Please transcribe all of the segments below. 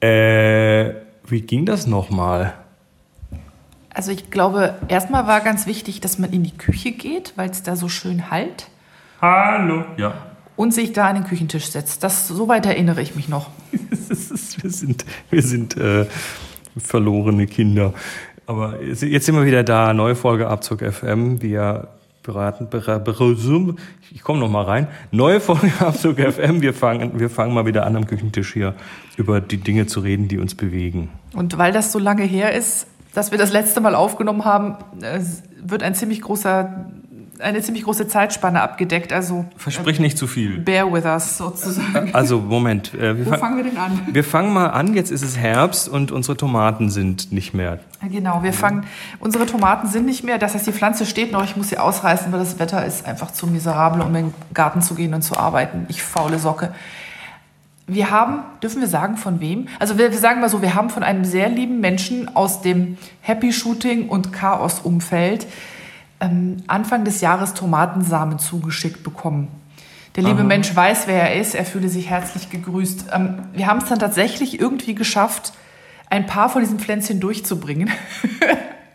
Äh, wie ging das nochmal? Also ich glaube, erstmal war ganz wichtig, dass man in die Küche geht, weil es da so schön halt. Hallo. Ja. Und sich da an den Küchentisch setzt. Das, soweit erinnere ich mich noch. wir sind, wir sind äh, verlorene Kinder. Aber jetzt sind wir wieder da. Neue Folge Abzug FM. Wir beraten, beraten ich komme noch mal rein. Neue Folge Abzug FM. Wir fangen, wir fangen mal wieder an am Küchentisch hier über die Dinge zu reden, die uns bewegen. Und weil das so lange her ist, dass wir das letzte Mal aufgenommen haben, wird ein ziemlich großer eine ziemlich große Zeitspanne abgedeckt. Also versprich nicht zu viel. Bear with us sozusagen. Also Moment. Äh, Wo fangen wir denn an? Wir fangen mal an. Jetzt ist es Herbst und unsere Tomaten sind nicht mehr. Genau, wir fangen. Unsere Tomaten sind nicht mehr. Das heißt, die Pflanze steht noch. Ich muss sie ausreißen, weil das Wetter ist einfach zu miserabel, um in den Garten zu gehen und zu arbeiten. Ich faule Socke. Wir haben, dürfen wir sagen, von wem? Also wir, wir sagen mal so, wir haben von einem sehr lieben Menschen aus dem Happy Shooting und Chaos-Umfeld ähm, Anfang des Jahres Tomatensamen zugeschickt bekommen. Der liebe Aha. Mensch weiß, wer er ist. Er fühle sich herzlich gegrüßt. Ähm, wir haben es dann tatsächlich irgendwie geschafft, ein paar von diesen Pflänzchen durchzubringen.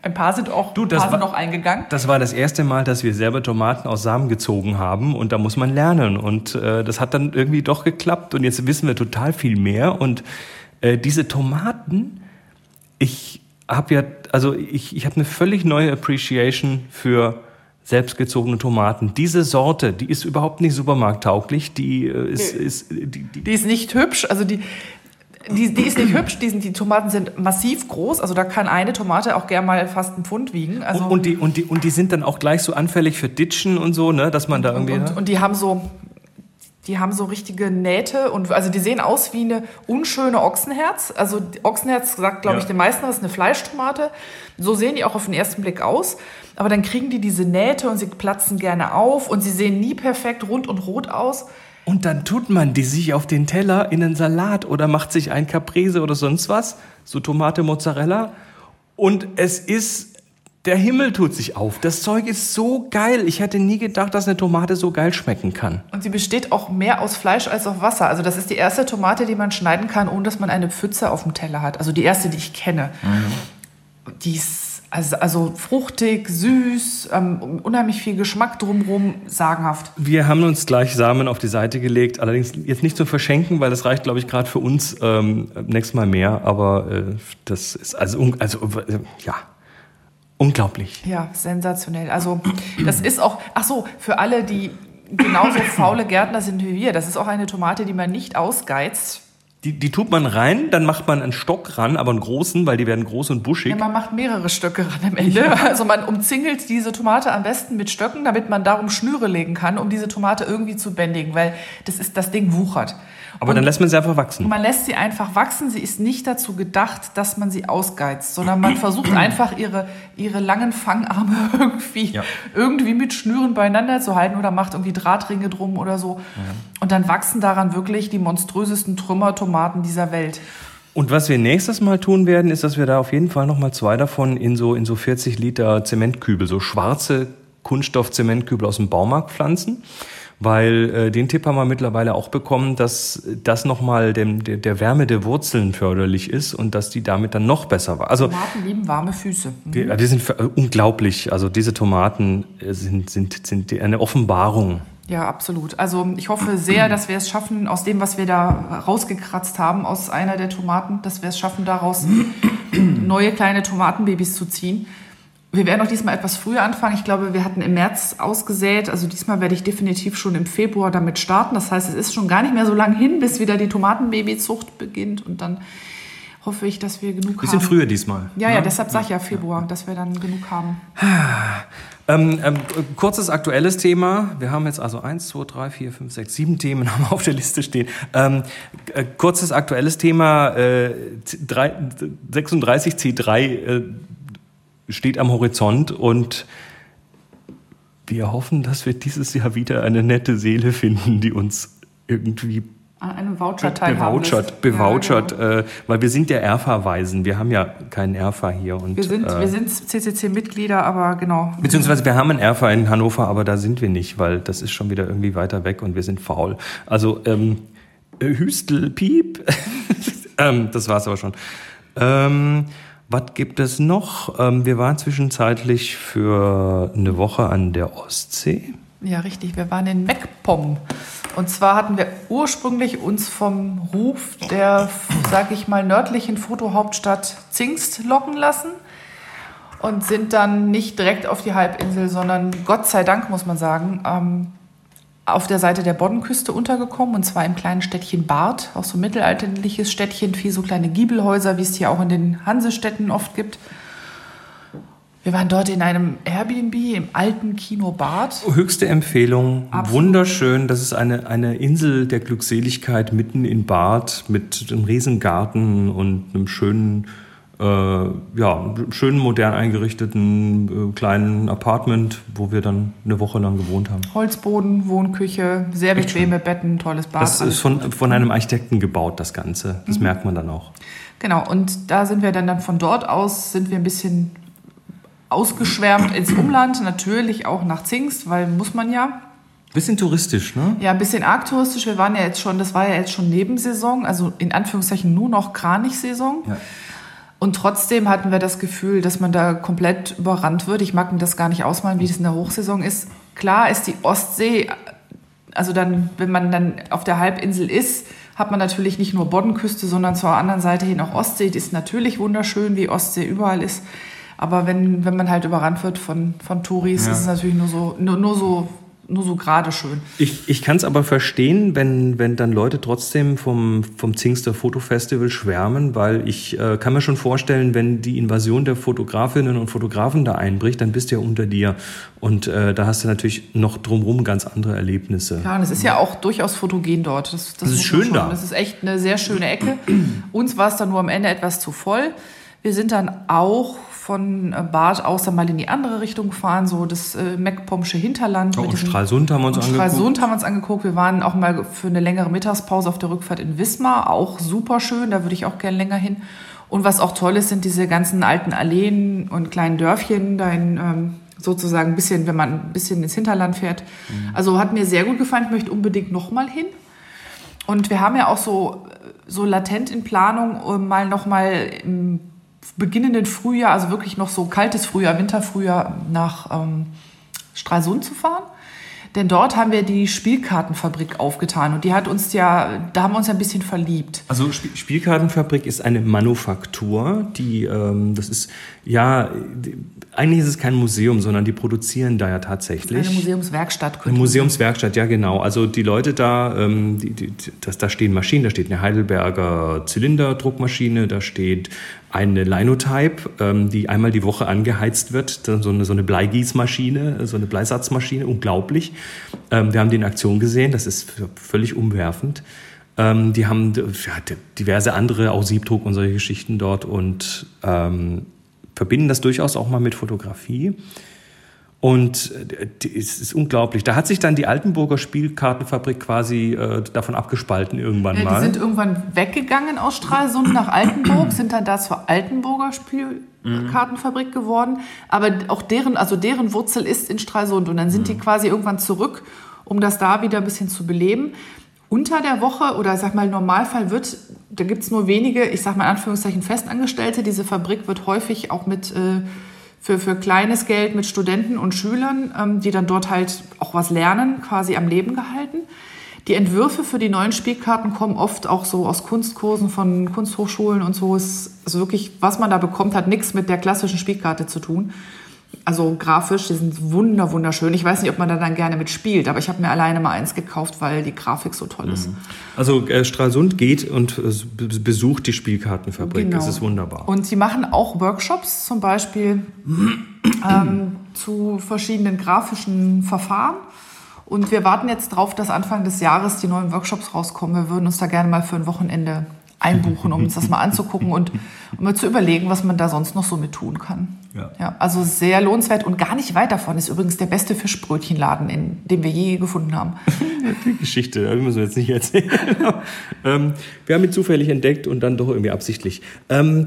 Ein paar sind auch du, das paar war, noch eingegangen. Das war das erste Mal, dass wir selber Tomaten aus Samen gezogen haben und da muss man lernen. Und äh, das hat dann irgendwie doch geklappt und jetzt wissen wir total viel mehr. Und äh, diese Tomaten, ich habe ja, also ich, ich habe eine völlig neue Appreciation für selbstgezogene Tomaten. Diese Sorte, die ist überhaupt nicht supermarkttauglich. Die äh, ist, ist die, die, die, ist nicht hübsch. Also die, die, die ist nicht hübsch, die, sind, die Tomaten sind massiv groß, also da kann eine Tomate auch gerne mal fast einen Pfund wiegen. Also und, und, die, und, die, und die sind dann auch gleich so anfällig für Ditchen und so, ne, dass man da irgendwie... Und, und, und die haben so, die haben so richtige Nähte und also die sehen aus wie eine unschöne Ochsenherz. Also Ochsenherz sagt, glaube ja. ich, den meisten, das ist eine Fleischtomate. So sehen die auch auf den ersten Blick aus. Aber dann kriegen die diese Nähte und sie platzen gerne auf und sie sehen nie perfekt rund und rot aus. Und dann tut man die sich auf den Teller in einen Salat oder macht sich ein Caprese oder sonst was, so Tomate Mozzarella. Und es ist, der Himmel tut sich auf. Das Zeug ist so geil. Ich hätte nie gedacht, dass eine Tomate so geil schmecken kann. Und sie besteht auch mehr aus Fleisch als aus Wasser. Also das ist die erste Tomate, die man schneiden kann, ohne dass man eine Pfütze auf dem Teller hat. Also die erste, die ich kenne. Mhm. Die ist also, also fruchtig, süß, ähm, unheimlich viel Geschmack drumherum, sagenhaft. Wir haben uns gleich Samen auf die Seite gelegt, allerdings jetzt nicht zum Verschenken, weil das reicht, glaube ich, gerade für uns ähm, nächstes Mal mehr. Aber äh, das ist also, also äh, ja, unglaublich. Ja, sensationell. Also das ist auch, ach so, für alle, die genauso faule Gärtner sind wie wir, das ist auch eine Tomate, die man nicht ausgeizt die, die tut man rein, dann macht man einen Stock ran, aber einen großen, weil die werden groß und buschig. Ja, man macht mehrere Stöcke ran am Ende. Ja. Also man umzingelt diese Tomate am besten mit Stöcken, damit man darum Schnüre legen kann, um diese Tomate irgendwie zu bändigen, weil das, ist, das Ding wuchert. Aber und dann lässt man sie einfach wachsen. Man lässt sie einfach wachsen. Sie ist nicht dazu gedacht, dass man sie ausgeizt, sondern man versucht einfach ihre, ihre langen Fangarme irgendwie, ja. irgendwie mit Schnüren beieinander zu halten oder macht irgendwie Drahtringe drum oder so. Ja. Und dann wachsen daran wirklich die monströsesten Trümmertomaten dieser Welt. Und was wir nächstes Mal tun werden, ist, dass wir da auf jeden Fall noch mal zwei davon in so, in so 40 Liter Zementkübel, so schwarze Kunststoff-Zementkübel aus dem Baumarkt pflanzen weil äh, den Tipp haben wir mittlerweile auch bekommen, dass das nochmal dem, der, der Wärme der Wurzeln förderlich ist und dass die damit dann noch besser war. Also, Tomaten lieben warme Füße. Mhm. Die, die, sind unglaublich. Also diese Tomaten äh, sind, sind, sind eine Offenbarung. Ja, absolut. Also ich hoffe sehr, dass wir es schaffen, aus dem, was wir da rausgekratzt haben, aus einer der Tomaten, dass wir es schaffen, daraus neue kleine Tomatenbabys zu ziehen. Wir werden auch diesmal etwas früher anfangen. Ich glaube, wir hatten im März ausgesät. Also diesmal werde ich definitiv schon im Februar damit starten. Das heißt, es ist schon gar nicht mehr so lange hin, bis wieder die Tomatenbabyzucht beginnt. Und dann hoffe ich, dass wir genug Bisschen haben. Bisschen früher diesmal. Ja, ja, ne? deshalb sage ich ja Februar, dass wir dann genug haben. Ähm, ähm, kurzes aktuelles Thema. Wir haben jetzt also eins, zwei, drei, vier, fünf, sechs, sieben Themen haben wir auf der Liste stehen. Ähm, äh, kurzes aktuelles Thema. Äh, 36C3 äh, steht am Horizont und wir hoffen, dass wir dieses Jahr wieder eine nette Seele finden, die uns irgendwie einen Voucher bewouchert, bewouchert ja, genau. äh, weil wir sind ja Erfa-Weisen. Wir haben ja keinen Erfa hier. Und, wir sind, äh, wir sind CCC-Mitglieder, aber genau. Beziehungsweise wir haben einen Erfa in Hannover, aber da sind wir nicht, weil das ist schon wieder irgendwie weiter weg und wir sind faul. Also ähm, Hüstel, Piep. Ähm, das war's aber schon. Ähm, was gibt es noch? Ähm, wir waren zwischenzeitlich für eine Woche an der Ostsee. Ja, richtig. Wir waren in Meckpomm. Und zwar hatten wir ursprünglich uns vom Ruf der, sag ich mal, nördlichen Fotohauptstadt Zingst locken lassen und sind dann nicht direkt auf die Halbinsel, sondern Gott sei Dank, muss man sagen, ähm, auf der Seite der Boddenküste untergekommen und zwar im kleinen Städtchen Barth, auch so ein mittelalterliches Städtchen, viel so kleine Giebelhäuser, wie es hier auch in den Hansestädten oft gibt. Wir waren dort in einem Airbnb im alten Kino Bad. Höchste Empfehlung, Absolut. wunderschön. Das ist eine, eine Insel der Glückseligkeit mitten in Bad mit einem Riesengarten und einem schönen, äh, ja, schönen modern eingerichteten äh, kleinen Apartment, wo wir dann eine Woche lang gewohnt haben. Holzboden, Wohnküche, sehr bequeme Betten, tolles Bad. Das ist von, von einem Architekten gebaut, das Ganze. Das mhm. merkt man dann auch. Genau, und da sind wir dann, dann von dort aus, sind wir ein bisschen ausgeschwärmt ins Umland, natürlich auch nach Zingst, weil muss man ja. Bisschen touristisch, ne? Ja, ein bisschen arg touristisch. Wir waren ja jetzt schon, das war ja jetzt schon Nebensaison, also in Anführungszeichen nur noch Kranichsaison. Ja. Und trotzdem hatten wir das Gefühl, dass man da komplett überrannt wird. Ich mag mir das gar nicht ausmalen, wie das in der Hochsaison ist. Klar ist die Ostsee, also dann, wenn man dann auf der Halbinsel ist, hat man natürlich nicht nur Boddenküste, sondern zur anderen Seite hin auch Ostsee. Die ist natürlich wunderschön, wie Ostsee überall ist. Aber wenn, wenn man halt überrannt wird von, von Touris, ja. ist es natürlich nur so, nur, nur so nur so gerade schön. Ich, ich kann es aber verstehen, wenn, wenn dann Leute trotzdem vom, vom Zingster Fotofestival schwärmen, weil ich äh, kann mir schon vorstellen, wenn die Invasion der Fotografinnen und Fotografen da einbricht, dann bist du ja unter dir. Und äh, da hast du natürlich noch drumherum ganz andere Erlebnisse. Ja, und es ist ja auch durchaus fotogen dort. Das, das, das ist schön da. Das ist echt eine sehr schöne Ecke. Uns war es dann nur am Ende etwas zu voll. Wir sind dann auch von äh, Bad aus dann mal in die andere Richtung gefahren, so das äh, Meckpommsche Hinterland. Oh, und Stralsund haben wir uns angeguckt. Stralsund haben wir uns angeguckt. Wir waren auch mal für eine längere Mittagspause auf der Rückfahrt in Wismar, auch super schön, da würde ich auch gerne länger hin. Und was auch toll ist, sind diese ganzen alten Alleen und kleinen Dörfchen, da in, ähm, sozusagen ein bisschen, wenn man ein bisschen ins Hinterland fährt. Mhm. Also hat mir sehr gut gefallen, ich möchte unbedingt nochmal hin. Und wir haben ja auch so, so latent in Planung, mal nochmal im beginnenden Frühjahr, also wirklich noch so kaltes Frühjahr, Winterfrühjahr nach ähm, Stralsund zu fahren. Denn dort haben wir die Spielkartenfabrik aufgetan und die hat uns ja, da haben wir uns ein bisschen verliebt. Also Sp Spielkartenfabrik ist eine Manufaktur, die, ähm, das ist, ja, die, eigentlich ist es kein Museum, sondern die produzieren da ja tatsächlich. Eine Museumswerkstatt. Eine Museumswerkstatt, ja genau. Also die Leute da, ähm, die, die, das, da stehen Maschinen, da steht eine Heidelberger Zylinderdruckmaschine, da steht eine Linotype, ähm, die einmal die Woche angeheizt wird, so eine, so eine Bleigießmaschine, so eine Bleisatzmaschine, unglaublich. Ähm, wir haben die in Aktion gesehen, das ist völlig umwerfend. Ähm, die haben ja, diverse andere, auch Siebdruck und solche Geschichten dort und ähm, verbinden das durchaus auch mal mit Fotografie. Und äh, es ist unglaublich. Da hat sich dann die Altenburger Spielkartenfabrik quasi äh, davon abgespalten irgendwann ja, mal. Die sind irgendwann weggegangen aus Stralsund nach Altenburg, sind dann da zur Altenburger Spielkartenfabrik geworden. Aber auch deren, also deren Wurzel ist in Stralsund. Und dann sind mhm. die quasi irgendwann zurück, um das da wieder ein bisschen zu beleben. Unter der Woche oder sag mal Normalfall wird, da gibt es nur wenige, ich sag mal in Anführungszeichen Festangestellte. Diese Fabrik wird häufig auch mit äh, für, für kleines Geld mit Studenten und Schülern, ähm, die dann dort halt auch was lernen, quasi am Leben gehalten. Die Entwürfe für die neuen Spielkarten kommen oft auch so aus Kunstkursen von Kunsthochschulen und so. Ist also wirklich, was man da bekommt, hat nichts mit der klassischen Spielkarte zu tun also grafisch, die sind wunder, wunderschön. Ich weiß nicht, ob man da dann gerne mitspielt, aber ich habe mir alleine mal eins gekauft, weil die Grafik so toll ist. Mhm. Also äh, Stralsund geht und äh, besucht die Spielkartenfabrik. Genau. Das ist wunderbar. Und sie machen auch Workshops, zum Beispiel ähm, zu verschiedenen grafischen Verfahren. Und wir warten jetzt darauf, dass Anfang des Jahres die neuen Workshops rauskommen. Wir würden uns da gerne mal für ein Wochenende einbuchen, um uns das mal anzugucken und um mal zu überlegen, was man da sonst noch so mit tun kann. Ja. ja. also sehr lohnenswert und gar nicht weit davon ist übrigens der beste Fischbrötchenladen, in dem wir je gefunden haben. Die Geschichte, das müssen wir jetzt nicht erzählen. ähm, wir haben ihn zufällig entdeckt und dann doch irgendwie absichtlich. Ähm,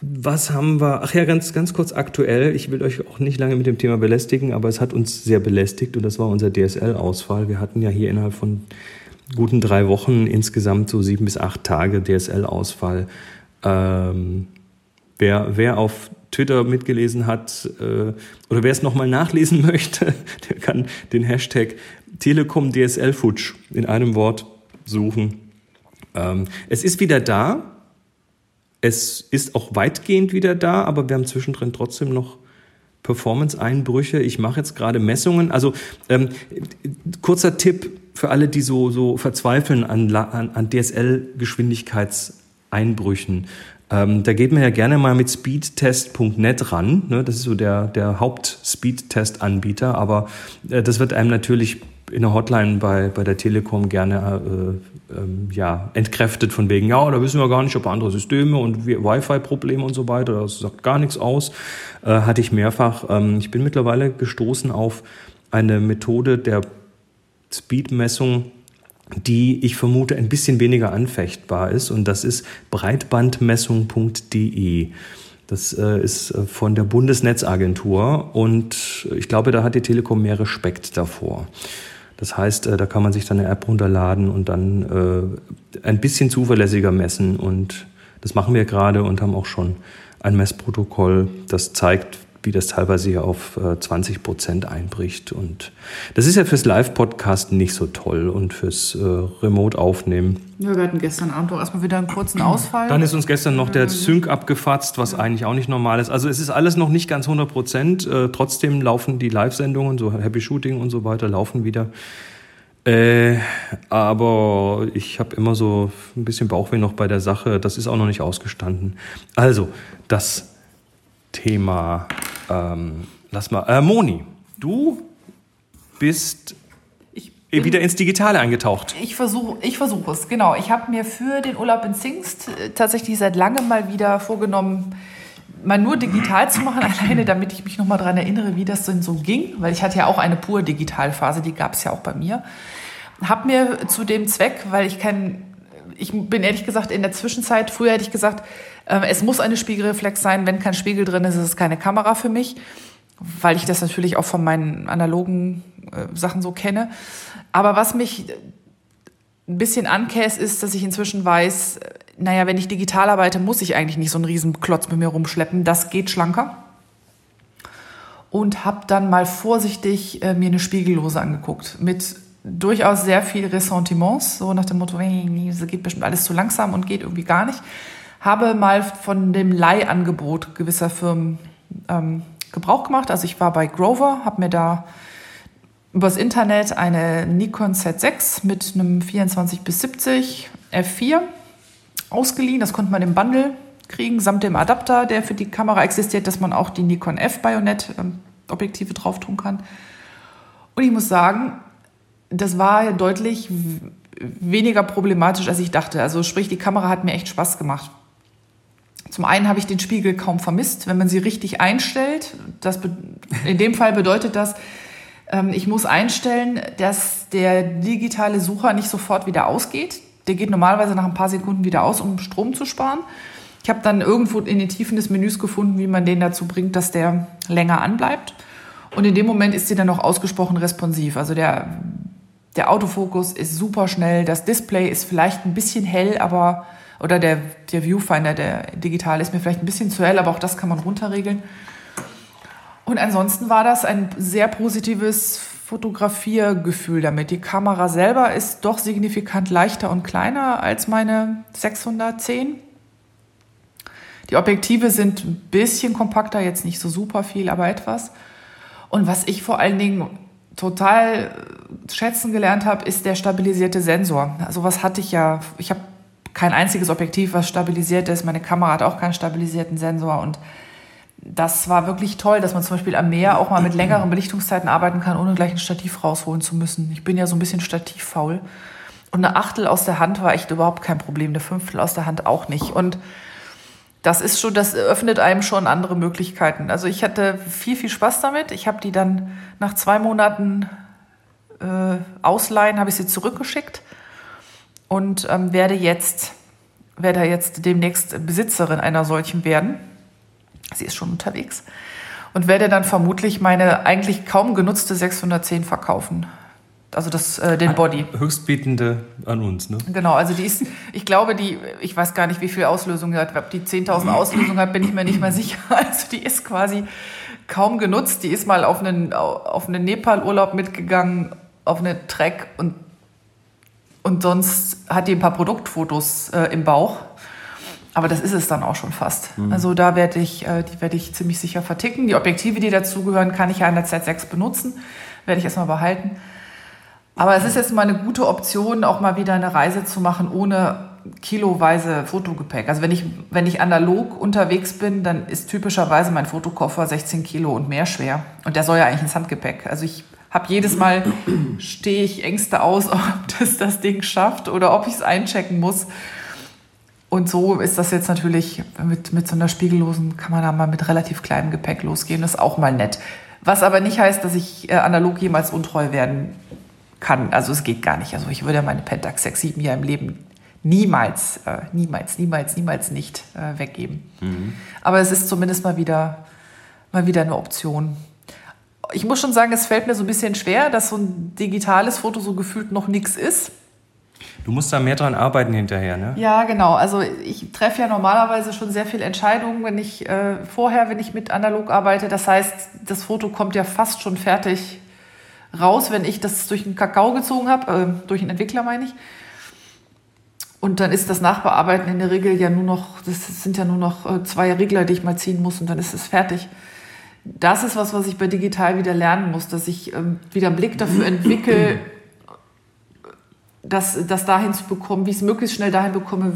was haben wir? Ach ja, ganz, ganz kurz aktuell. Ich will euch auch nicht lange mit dem Thema belästigen, aber es hat uns sehr belästigt und das war unser DSL-Ausfall. Wir hatten ja hier innerhalb von guten drei Wochen insgesamt so sieben bis acht Tage DSL-Ausfall. Ähm, wer, wer auf Twitter mitgelesen hat äh, oder wer es nochmal nachlesen möchte, der kann den Hashtag Telekom DSL Futsch in einem Wort suchen. Ähm, es ist wieder da. Es ist auch weitgehend wieder da, aber wir haben zwischendrin trotzdem noch Performance-Einbrüche. Ich mache jetzt gerade Messungen. Also ähm, kurzer Tipp für alle, die so, so verzweifeln an, an, an DSL-Geschwindigkeitseinbrüchen. Ähm, da geht man ja gerne mal mit speedtest.net ran. Ne? Das ist so der, der Haupt-Speedtest-Anbieter. Aber äh, das wird einem natürlich in der Hotline bei, bei der Telekom gerne äh, ähm, ja, entkräftet von wegen, ja, da wissen wir gar nicht, ob andere Systeme und Wi-Fi-Probleme und so weiter, das sagt gar nichts aus. Äh, hatte ich mehrfach. Ähm, ich bin mittlerweile gestoßen auf eine Methode der Speedmessung, die ich vermute ein bisschen weniger anfechtbar ist und das ist breitbandmessung.de. Das äh, ist äh, von der Bundesnetzagentur und ich glaube, da hat die Telekom mehr Respekt davor. Das heißt, äh, da kann man sich dann eine App runterladen und dann äh, ein bisschen zuverlässiger messen. Und das machen wir gerade und haben auch schon ein Messprotokoll, das zeigt, wie das teilweise hier auf 20 äh, Prozent einbricht. Und das ist ja fürs Live-Podcasten nicht so toll und fürs äh, Remote-Aufnehmen. Ja, wir hatten gestern Abend auch erstmal wieder einen kurzen Ausfall. Dann ist uns gestern noch der Sync abgefatzt, was eigentlich auch nicht normal ist. Also es ist alles noch nicht ganz 100 Prozent. Äh, trotzdem laufen die Live-Sendungen, so Happy Shooting und so weiter, laufen wieder. Äh, aber ich habe immer so ein bisschen Bauchweh noch bei der Sache. Das ist auch noch nicht ausgestanden. Also, das Thema ähm, lass mal. Äh, Moni, du bist ich bin, wieder ins Digitale eingetaucht. Ich versuche ich versuch es, genau. Ich habe mir für den Urlaub in Zingst äh, tatsächlich seit langem mal wieder vorgenommen, mal nur digital zu machen, alleine damit ich mich nochmal daran erinnere, wie das denn so ging. Weil ich hatte ja auch eine pure Digitalphase, die gab es ja auch bei mir. Hab mir zu dem Zweck, weil ich kein ich bin ehrlich gesagt in der Zwischenzeit, früher hätte ich gesagt, äh, es muss eine Spiegelreflex sein. Wenn kein Spiegel drin ist, ist es keine Kamera für mich, weil ich das natürlich auch von meinen analogen äh, Sachen so kenne. Aber was mich ein bisschen ankäst, ist, dass ich inzwischen weiß, naja, wenn ich digital arbeite, muss ich eigentlich nicht so einen riesen Klotz mit mir rumschleppen. Das geht schlanker. Und habe dann mal vorsichtig äh, mir eine Spiegellose angeguckt mit durchaus sehr viel Ressentiments, so nach dem Motto, es geht bestimmt alles zu langsam und geht irgendwie gar nicht. Habe mal von dem Leihangebot gewisser Firmen ähm, Gebrauch gemacht. Also ich war bei Grover, habe mir da übers Internet eine Nikon Z6 mit einem 24 bis 70 F4 ausgeliehen. Das konnte man im Bundle kriegen, samt dem Adapter, der für die Kamera existiert, dass man auch die Nikon F Bayonet ähm, Objektive drauf tun kann. Und ich muss sagen, das war deutlich weniger problematisch, als ich dachte. Also sprich, die Kamera hat mir echt Spaß gemacht. Zum einen habe ich den Spiegel kaum vermisst, wenn man sie richtig einstellt. Das in dem Fall bedeutet das, ähm, ich muss einstellen, dass der digitale Sucher nicht sofort wieder ausgeht. Der geht normalerweise nach ein paar Sekunden wieder aus, um Strom zu sparen. Ich habe dann irgendwo in den Tiefen des Menüs gefunden, wie man den dazu bringt, dass der länger anbleibt. Und in dem Moment ist sie dann auch ausgesprochen responsiv. Also der der Autofokus ist super schnell, das Display ist vielleicht ein bisschen hell, aber oder der, der Viewfinder, der digital ist mir vielleicht ein bisschen zu hell, aber auch das kann man runterregeln. Und ansonsten war das ein sehr positives Fotografiergefühl damit. Die Kamera selber ist doch signifikant leichter und kleiner als meine 610. Die Objektive sind ein bisschen kompakter, jetzt nicht so super viel, aber etwas. Und was ich vor allen Dingen total schätzen gelernt habe, ist der stabilisierte Sensor. Also was hatte ich ja, ich habe kein einziges Objektiv, was stabilisiert ist. Meine Kamera hat auch keinen stabilisierten Sensor und das war wirklich toll, dass man zum Beispiel am Meer auch mal mit längeren Belichtungszeiten arbeiten kann, ohne gleich ein Stativ rausholen zu müssen. Ich bin ja so ein bisschen stativfaul. Und eine Achtel aus der Hand war echt überhaupt kein Problem, eine Fünftel aus der Hand auch nicht. Und das ist schon, das öffnet einem schon andere Möglichkeiten. Also ich hatte viel, viel Spaß damit. Ich habe die dann nach zwei Monaten äh, Ausleihen, habe ich sie zurückgeschickt und ähm, werde jetzt, werde jetzt demnächst Besitzerin einer solchen werden. Sie ist schon unterwegs. Und werde dann vermutlich meine eigentlich kaum genutzte 610 verkaufen. Also das, äh, den Body. Höchstbietende an uns, ne? Genau, also die ist, ich glaube, die, ich weiß gar nicht, wie viel Auslösung die hat. Ob die 10.000 Auslösungen hat, bin ich mir nicht mehr sicher. Also die ist quasi kaum genutzt. Die ist mal auf einen, auf einen Nepal-Urlaub mitgegangen, auf eine Trek und, und sonst hat die ein paar Produktfotos äh, im Bauch. Aber das ist es dann auch schon fast. Mhm. Also da werde ich, äh, die werde ich ziemlich sicher verticken. Die Objektive, die dazugehören, kann ich ja in der Z6 benutzen. Werde ich erstmal behalten. Aber es ist jetzt mal eine gute Option, auch mal wieder eine Reise zu machen ohne kiloweise Fotogepäck. Also wenn ich, wenn ich analog unterwegs bin, dann ist typischerweise mein Fotokoffer 16 Kilo und mehr schwer. Und der soll ja eigentlich ins Handgepäck. Also ich habe jedes Mal, stehe ich Ängste aus, ob das das Ding schafft oder ob ich es einchecken muss. Und so ist das jetzt natürlich mit, mit so einer spiegellosen, kann man da mal mit relativ kleinem Gepäck losgehen. Das ist auch mal nett. Was aber nicht heißt, dass ich äh, analog jemals untreu werden kann. Also es geht gar nicht. Also ich würde meine Pentax 67 ja im Leben niemals, äh, niemals, niemals, niemals nicht äh, weggeben. Mhm. Aber es ist zumindest mal wieder, mal wieder eine Option. Ich muss schon sagen, es fällt mir so ein bisschen schwer, dass so ein digitales Foto so gefühlt noch nichts ist. Du musst da mehr dran arbeiten hinterher, ne? Ja, genau. Also ich treffe ja normalerweise schon sehr viele Entscheidungen, wenn ich äh, vorher, wenn ich mit analog arbeite. Das heißt, das Foto kommt ja fast schon fertig raus, wenn ich das durch den Kakao gezogen habe, äh, durch den Entwickler meine ich. Und dann ist das Nachbearbeiten in der Regel ja nur noch, das sind ja nur noch äh, zwei Regler, die ich mal ziehen muss und dann ist es fertig. Das ist was, was ich bei digital wieder lernen muss, dass ich ähm, wieder einen Blick dafür entwickle, das, das dahin zu bekommen, wie ich es möglichst schnell dahin bekomme,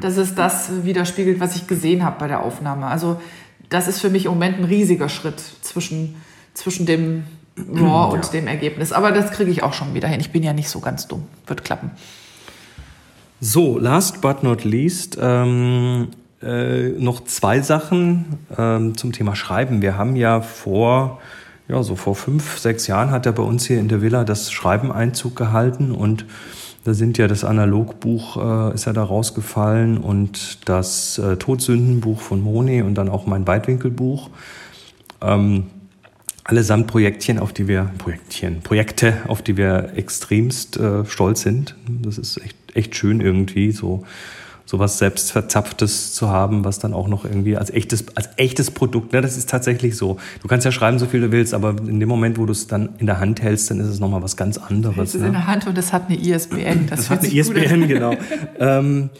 dass es das widerspiegelt, was ich gesehen habe bei der Aufnahme. Also das ist für mich im Moment ein riesiger Schritt zwischen, zwischen dem RAW und ja. dem Ergebnis. Aber das kriege ich auch schon wieder hin. Ich bin ja nicht so ganz dumm. Wird klappen. So, last but not least, ähm, äh, noch zwei Sachen ähm, zum Thema Schreiben. Wir haben ja vor, ja, so vor fünf, sechs Jahren hat er bei uns hier in der Villa das Schreiben Einzug gehalten und da sind ja das Analogbuch äh, ist ja da rausgefallen und das äh, Todsündenbuch von Moni und dann auch mein Weitwinkelbuch. Ähm, allesamt Projektchen, auf die wir, Projektchen, Projekte, auf die wir extremst äh, stolz sind. Das ist echt, echt schön irgendwie, so, so was selbstverzapftes zu haben, was dann auch noch irgendwie als echtes, als echtes Produkt, ne, das ist tatsächlich so. Du kannst ja schreiben, so viel du willst, aber in dem Moment, wo du es dann in der Hand hältst, dann ist es nochmal was ganz anderes. Es ist ne? in der Hand und es hat eine ISBN. Das, das hat eine ISBN, genau. ähm,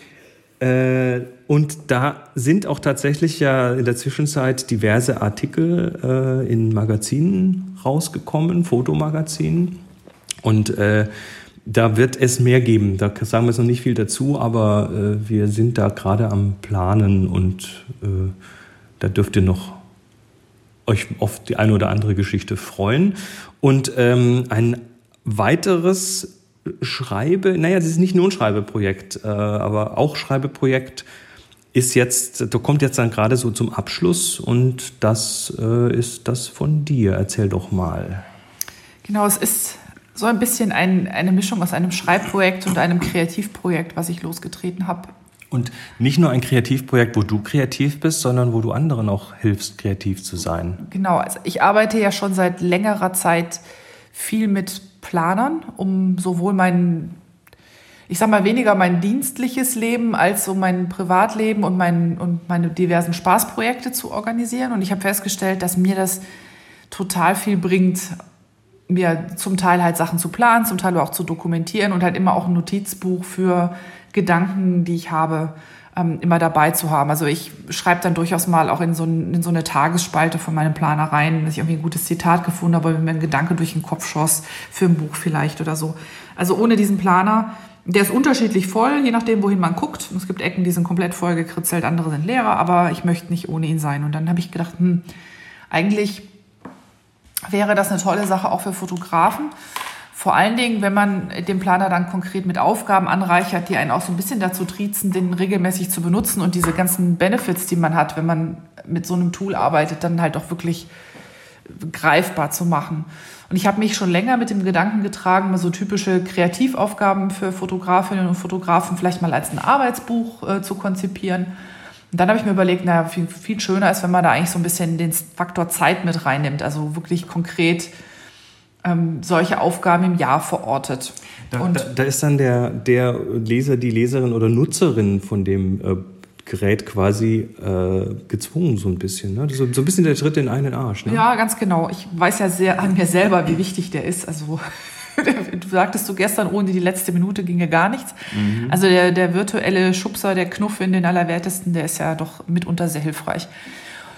äh, und da sind auch tatsächlich ja in der Zwischenzeit diverse Artikel äh, in Magazinen rausgekommen, Fotomagazinen. Und äh, da wird es mehr geben. Da sagen wir jetzt noch nicht viel dazu, aber äh, wir sind da gerade am Planen und äh, da dürft ihr noch euch auf die eine oder andere Geschichte freuen. Und ähm, ein weiteres Schreibe, naja, das ist nicht nur ein Schreibeprojekt, äh, aber auch Schreibeprojekt ist jetzt, da kommt jetzt dann gerade so zum Abschluss und das äh, ist das von dir. Erzähl doch mal. Genau, es ist so ein bisschen ein, eine Mischung aus einem Schreibprojekt und einem Kreativprojekt, was ich losgetreten habe. Und nicht nur ein Kreativprojekt, wo du kreativ bist, sondern wo du anderen auch hilfst, kreativ zu sein. Genau, also ich arbeite ja schon seit längerer Zeit viel mit Planern, um sowohl mein, ich sag mal, weniger mein dienstliches Leben als so mein Privatleben und, mein, und meine diversen Spaßprojekte zu organisieren. Und ich habe festgestellt, dass mir das total viel bringt, mir zum Teil halt Sachen zu planen, zum Teil auch zu dokumentieren und halt immer auch ein Notizbuch für Gedanken, die ich habe, ähm, immer dabei zu haben. Also ich schreibe dann durchaus mal auch in so, in so eine Tagesspalte von meinem Planer rein, dass ich irgendwie ein gutes Zitat gefunden habe, wenn mir ein Gedanke durch den Kopf schoss, für ein Buch vielleicht oder so. Also ohne diesen Planer, der ist unterschiedlich voll, je nachdem, wohin man guckt. Es gibt Ecken, die sind komplett voll gekritzelt, andere sind leerer, aber ich möchte nicht ohne ihn sein. Und dann habe ich gedacht, hm, eigentlich wäre das eine tolle Sache auch für Fotografen. Vor allen Dingen, wenn man den Planer dann konkret mit Aufgaben anreichert, die einen auch so ein bisschen dazu triezen, den regelmäßig zu benutzen und diese ganzen Benefits, die man hat, wenn man mit so einem Tool arbeitet, dann halt auch wirklich greifbar zu machen. Und ich habe mich schon länger mit dem Gedanken getragen, mal so typische Kreativaufgaben für Fotografinnen und Fotografen vielleicht mal als ein Arbeitsbuch äh, zu konzipieren. Und dann habe ich mir überlegt, naja, viel, viel schöner ist, wenn man da eigentlich so ein bisschen den Faktor Zeit mit reinnimmt, also wirklich konkret ähm, solche Aufgaben im Jahr verortet. Da, und da, da, ist dann der, der Leser, die Leserin oder Nutzerin von dem äh, Gerät quasi äh, gezwungen, so ein bisschen. Ne? So, so, ein bisschen der Schritt in einen Arsch. Ne? Ja, ganz genau. Ich weiß ja sehr an mir selber, wie wichtig der ist. Also du sagtest du gestern, ohne die letzte Minute ginge gar nichts. Mhm. Also der, der virtuelle Schubser, der Knuff in den Allerwertesten, der ist ja doch mitunter sehr hilfreich.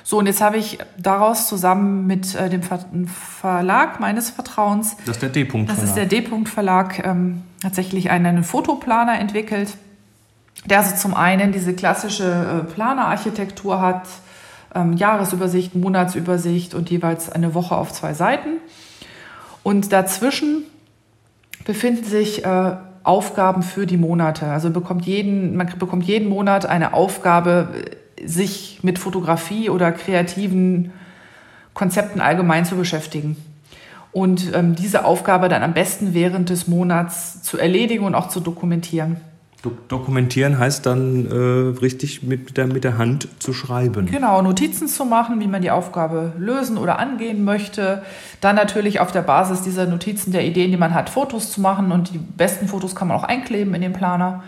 So, und jetzt habe ich daraus zusammen mit äh, dem Ver Verlag meines Vertrauens, das ist der D-Punkt Verlag, das ist der D-Punkt Verlag, ähm, tatsächlich einen Fotoplaner entwickelt, der also zum einen diese klassische äh, Planerarchitektur hat, ähm, Jahresübersicht, Monatsübersicht und jeweils eine Woche auf zwei Seiten. Und dazwischen befinden sich äh, Aufgaben für die Monate. Also bekommt jeden, man bekommt jeden Monat eine Aufgabe, sich mit Fotografie oder kreativen Konzepten allgemein zu beschäftigen. Und ähm, diese Aufgabe dann am besten während des Monats zu erledigen und auch zu dokumentieren. Dokumentieren heißt dann äh, richtig mit der, mit der Hand zu schreiben. Genau, Notizen zu machen, wie man die Aufgabe lösen oder angehen möchte. Dann natürlich auf der Basis dieser Notizen, der Ideen, die man hat, Fotos zu machen. Und die besten Fotos kann man auch einkleben in den Planer.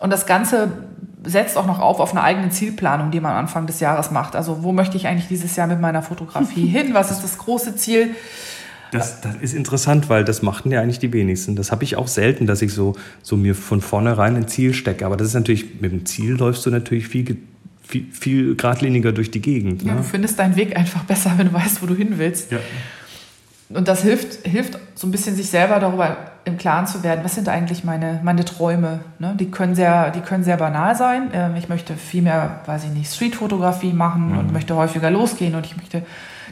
Und das Ganze setzt auch noch auf auf eine eigene Zielplanung, die man Anfang des Jahres macht. Also wo möchte ich eigentlich dieses Jahr mit meiner Fotografie hin? Was ist das große Ziel? Das, das ist interessant, weil das machten ja eigentlich die wenigsten. Das habe ich auch selten, dass ich so, so mir von vornherein ein Ziel stecke. Aber das ist natürlich, mit dem Ziel läufst du natürlich viel, viel, viel geradliniger durch die Gegend. Ne? Ja, du findest deinen Weg einfach besser, wenn du weißt, wo du hin willst. Ja. Und das hilft, hilft so ein bisschen, sich selber darüber im Klaren zu werden, was sind eigentlich meine, meine Träume. Ne? Die, können sehr, die können sehr banal sein. Ähm, ich möchte viel mehr, weiß ich nicht, Streetfotografie machen mhm. und möchte häufiger losgehen und ich möchte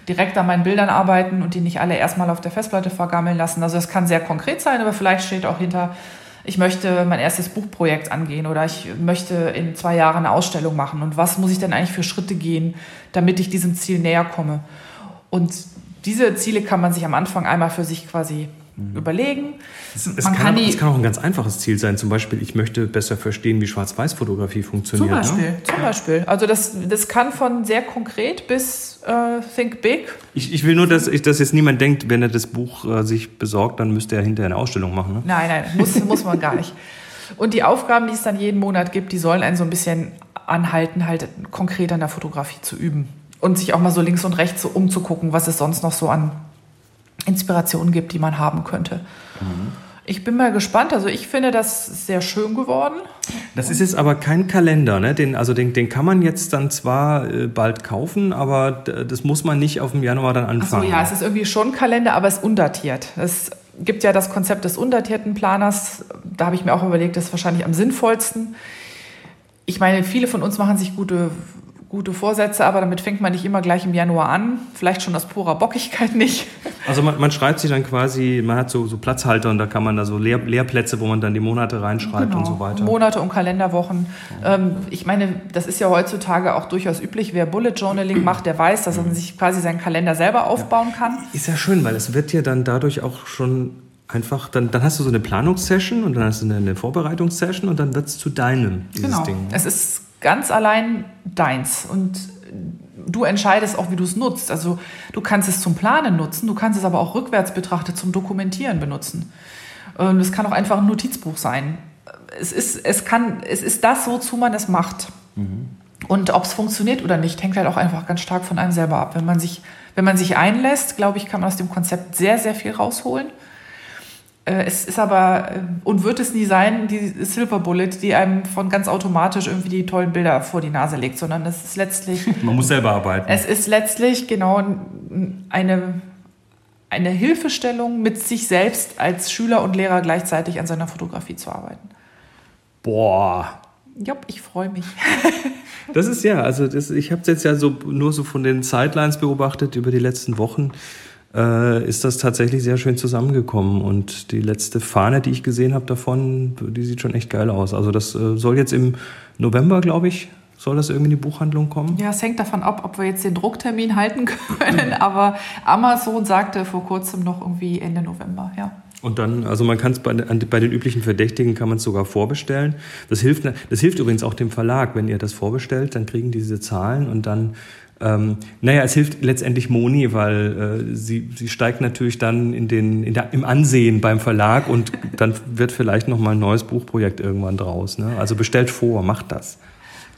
direkt an meinen Bildern arbeiten und die nicht alle erstmal auf der Festplatte vergammeln lassen. Also das kann sehr konkret sein, aber vielleicht steht auch hinter, ich möchte mein erstes Buchprojekt angehen oder ich möchte in zwei Jahren eine Ausstellung machen. Und was muss ich denn eigentlich für Schritte gehen, damit ich diesem Ziel näher komme? Und diese Ziele kann man sich am Anfang einmal für sich quasi mhm. überlegen. Es, es, kann, kann es, kann, auch ein ganz einfaches Ziel sein. Zum Beispiel, ich möchte besser verstehen, wie Schwarz-Weiß-Fotografie funktioniert. Zum Beispiel. Ne? Zum Beispiel. Also das, das kann von sehr konkret bis äh, Think Big. Ich, ich will nur, dass, ich, dass jetzt niemand denkt, wenn er das Buch äh, sich besorgt, dann müsste er hinterher eine Ausstellung machen. Ne? Nein, nein, muss, muss man gar nicht. Und die Aufgaben, die es dann jeden Monat gibt, die sollen einen so ein bisschen anhalten, halt konkret an der Fotografie zu üben. Und sich auch mal so links und rechts so umzugucken, was es sonst noch so an Inspirationen gibt, die man haben könnte. Mhm. Ich bin mal gespannt. Also ich finde das sehr schön geworden. Das ist jetzt aber kein Kalender, ne? Den, also den, den kann man jetzt dann zwar äh, bald kaufen, aber das muss man nicht auf dem Januar dann anfangen. Ach so, ja, es ist irgendwie schon ein Kalender, aber es ist undatiert. Es gibt ja das Konzept des undatierten Planers. Da habe ich mir auch überlegt, das ist wahrscheinlich am sinnvollsten. Ich meine, viele von uns machen sich gute gute Vorsätze, aber damit fängt man nicht immer gleich im Januar an. Vielleicht schon aus purer Bockigkeit nicht. Also man, man schreibt sich dann quasi, man hat so, so Platzhalter und da kann man da so Lehr, Lehrplätze, wo man dann die Monate reinschreibt genau. und so weiter. Monate und Kalenderwochen. Ähm, ich meine, das ist ja heutzutage auch durchaus üblich. Wer Bullet Journaling macht, der weiß, dass er sich quasi seinen Kalender selber aufbauen kann. Ist ja schön, weil es wird ja dann dadurch auch schon einfach, dann, dann hast du so eine Planungssession und dann hast du eine, eine Vorbereitungssession und dann wird es zu deinem, dieses genau. Ding. Ne? Es ist ganz allein deins und du entscheidest auch, wie du es nutzt. Also du kannst es zum Planen nutzen, du kannst es aber auch rückwärts betrachtet zum Dokumentieren benutzen. Es kann auch einfach ein Notizbuch sein. Es ist, es kann, es ist das, wozu man es macht. Mhm. Und ob es funktioniert oder nicht, hängt halt auch einfach ganz stark von einem selber ab. Wenn man sich, wenn man sich einlässt, glaube ich, kann man aus dem Konzept sehr, sehr viel rausholen. Äh, es ist aber äh, und wird es nie sein, die Silver Bullet, die einem von ganz automatisch irgendwie die tollen Bilder vor die Nase legt, sondern es ist letztlich. Man muss selber arbeiten. Es ist letztlich genau eine, eine Hilfestellung, mit sich selbst als Schüler und Lehrer gleichzeitig an seiner Fotografie zu arbeiten. Boah. Jopp, ich freue mich. das ist ja, also das, ich habe es jetzt ja so nur so von den Sidelines beobachtet über die letzten Wochen äh, ist das tatsächlich sehr schön zusammengekommen. Und die letzte Fahne, die ich gesehen habe davon, die sieht schon echt geil aus. Also das äh, soll jetzt im November, glaube ich, soll das irgendwie in die Buchhandlung kommen? Ja, es hängt davon ab, ob wir jetzt den Drucktermin halten können. Aber Amazon sagte vor kurzem noch irgendwie Ende November, ja. Und dann, also man kann es bei, bei, den üblichen Verdächtigen kann man es sogar vorbestellen. Das hilft, das hilft übrigens auch dem Verlag, wenn ihr das vorbestellt, dann kriegen diese Zahlen und dann ähm, naja, es hilft letztendlich Moni, weil äh, sie, sie steigt natürlich dann in den, in der, im Ansehen beim Verlag und dann wird vielleicht noch mal ein neues Buchprojekt irgendwann draus. Ne? Also bestellt vor, macht das.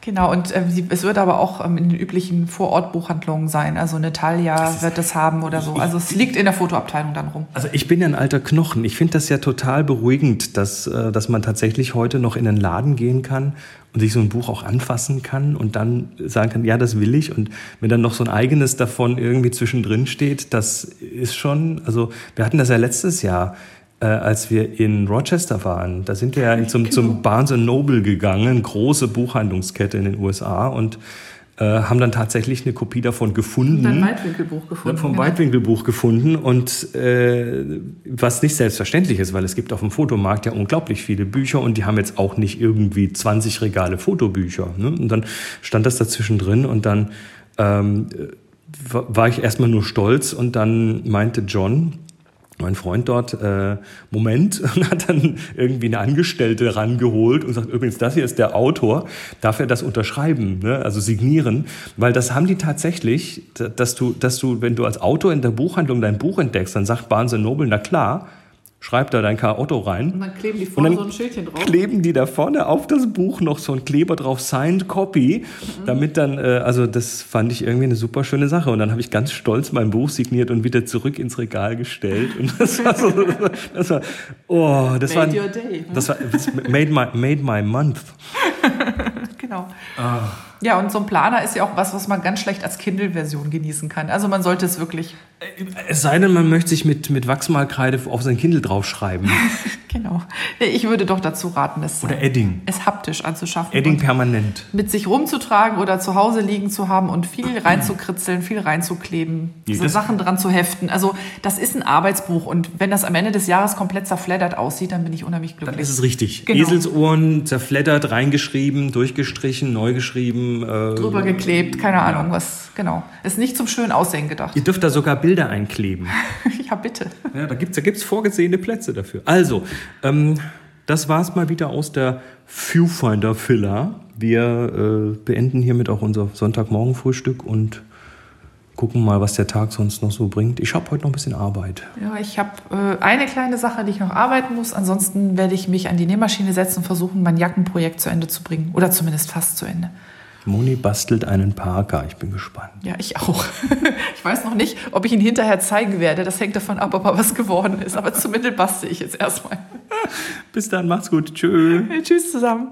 Genau, und äh, es wird aber auch ähm, in den üblichen Vorortbuchhandlungen sein. Also Natalia das wird es haben oder so. Also es liegt in der Fotoabteilung dann rum. Also ich bin ja ein alter Knochen. Ich finde das ja total beruhigend, dass, äh, dass man tatsächlich heute noch in den Laden gehen kann und sich so ein Buch auch anfassen kann und dann sagen kann, ja, das will ich. Und wenn dann noch so ein eigenes davon irgendwie zwischendrin steht, das ist schon, also wir hatten das ja letztes Jahr äh, als wir in Rochester waren. Da sind wir ja zum, genau. zum Barnes Noble gegangen, große Buchhandlungskette in den USA und äh, haben dann tatsächlich eine Kopie davon gefunden. Ein Weitwinkelbuch gefunden. Vom genau. Weitwinkelbuch gefunden und äh, was nicht selbstverständlich ist, weil es gibt auf dem Fotomarkt ja unglaublich viele Bücher und die haben jetzt auch nicht irgendwie 20 Regale Fotobücher. Ne? Und dann stand das dazwischen drin und dann ähm, war ich erstmal nur stolz und dann meinte John, mein Freund dort, äh, Moment, und hat dann irgendwie eine Angestellte rangeholt und sagt, übrigens, das hier ist der Autor, darf er das unterschreiben, ne? also signieren, weil das haben die tatsächlich, dass du, dass du, wenn du als Autor in der Buchhandlung dein Buch entdeckst, dann sagt Barnes Noble, na klar, schreib da dein K. Otto rein. Und dann kleben die vorne so ein Schildchen drauf. Kleben die da vorne auf das Buch noch so ein Kleber drauf, Signed Copy, mhm. damit dann, äh, also das fand ich irgendwie eine super schöne Sache. Und dann habe ich ganz stolz mein Buch signiert und wieder zurück ins Regal gestellt. Und das war so, das war, oh, das made war, your day, ne? das war, das made my, made my month. genau. Ah. Ja, und so ein Planer ist ja auch was, was man ganz schlecht als Kindle-Version genießen kann. Also man sollte es wirklich. Es sei denn, man möchte sich mit, mit Wachsmalkreide auf sein Kindle draufschreiben. genau. Ich würde doch dazu raten, es, oder Edding. es haptisch anzuschaffen. Edding permanent. Mit sich rumzutragen oder zu Hause liegen zu haben und viel reinzukritzeln, viel reinzukleben, nee, so Sachen dran zu heften. Also das ist ein Arbeitsbuch und wenn das am Ende des Jahres komplett zerfleddert aussieht, dann bin ich unheimlich glücklich. Dann ist es richtig. Genau. Eselsohren, zerfleddert, reingeschrieben, durchgestrichen, neu geschrieben äh, drüber geklebt, keine ja. Ahnung was. Genau. Ist nicht zum schönen Aussehen gedacht. Ihr dürft da sogar Bilder einkleben. ja, bitte. Ja, da gibt es da gibt's vorgesehene Plätze dafür. Also, ähm, das war es mal wieder aus der Viewfinder Villa. Wir äh, beenden hiermit auch unser Sonntagmorgen-Frühstück und gucken mal, was der Tag sonst noch so bringt. Ich habe heute noch ein bisschen Arbeit. Ja, ich habe äh, eine kleine Sache, die ich noch arbeiten muss. Ansonsten werde ich mich an die Nähmaschine setzen und versuchen, mein Jackenprojekt zu Ende zu bringen. Oder zumindest fast zu Ende. Moni bastelt einen Parker. Ich bin gespannt. Ja, ich auch. Ich weiß noch nicht, ob ich ihn hinterher zeigen werde. Das hängt davon ab, ob er was geworden ist. Aber zumindest bastel ich jetzt erstmal. Bis dann, macht's gut. Tschö. Tschüss zusammen.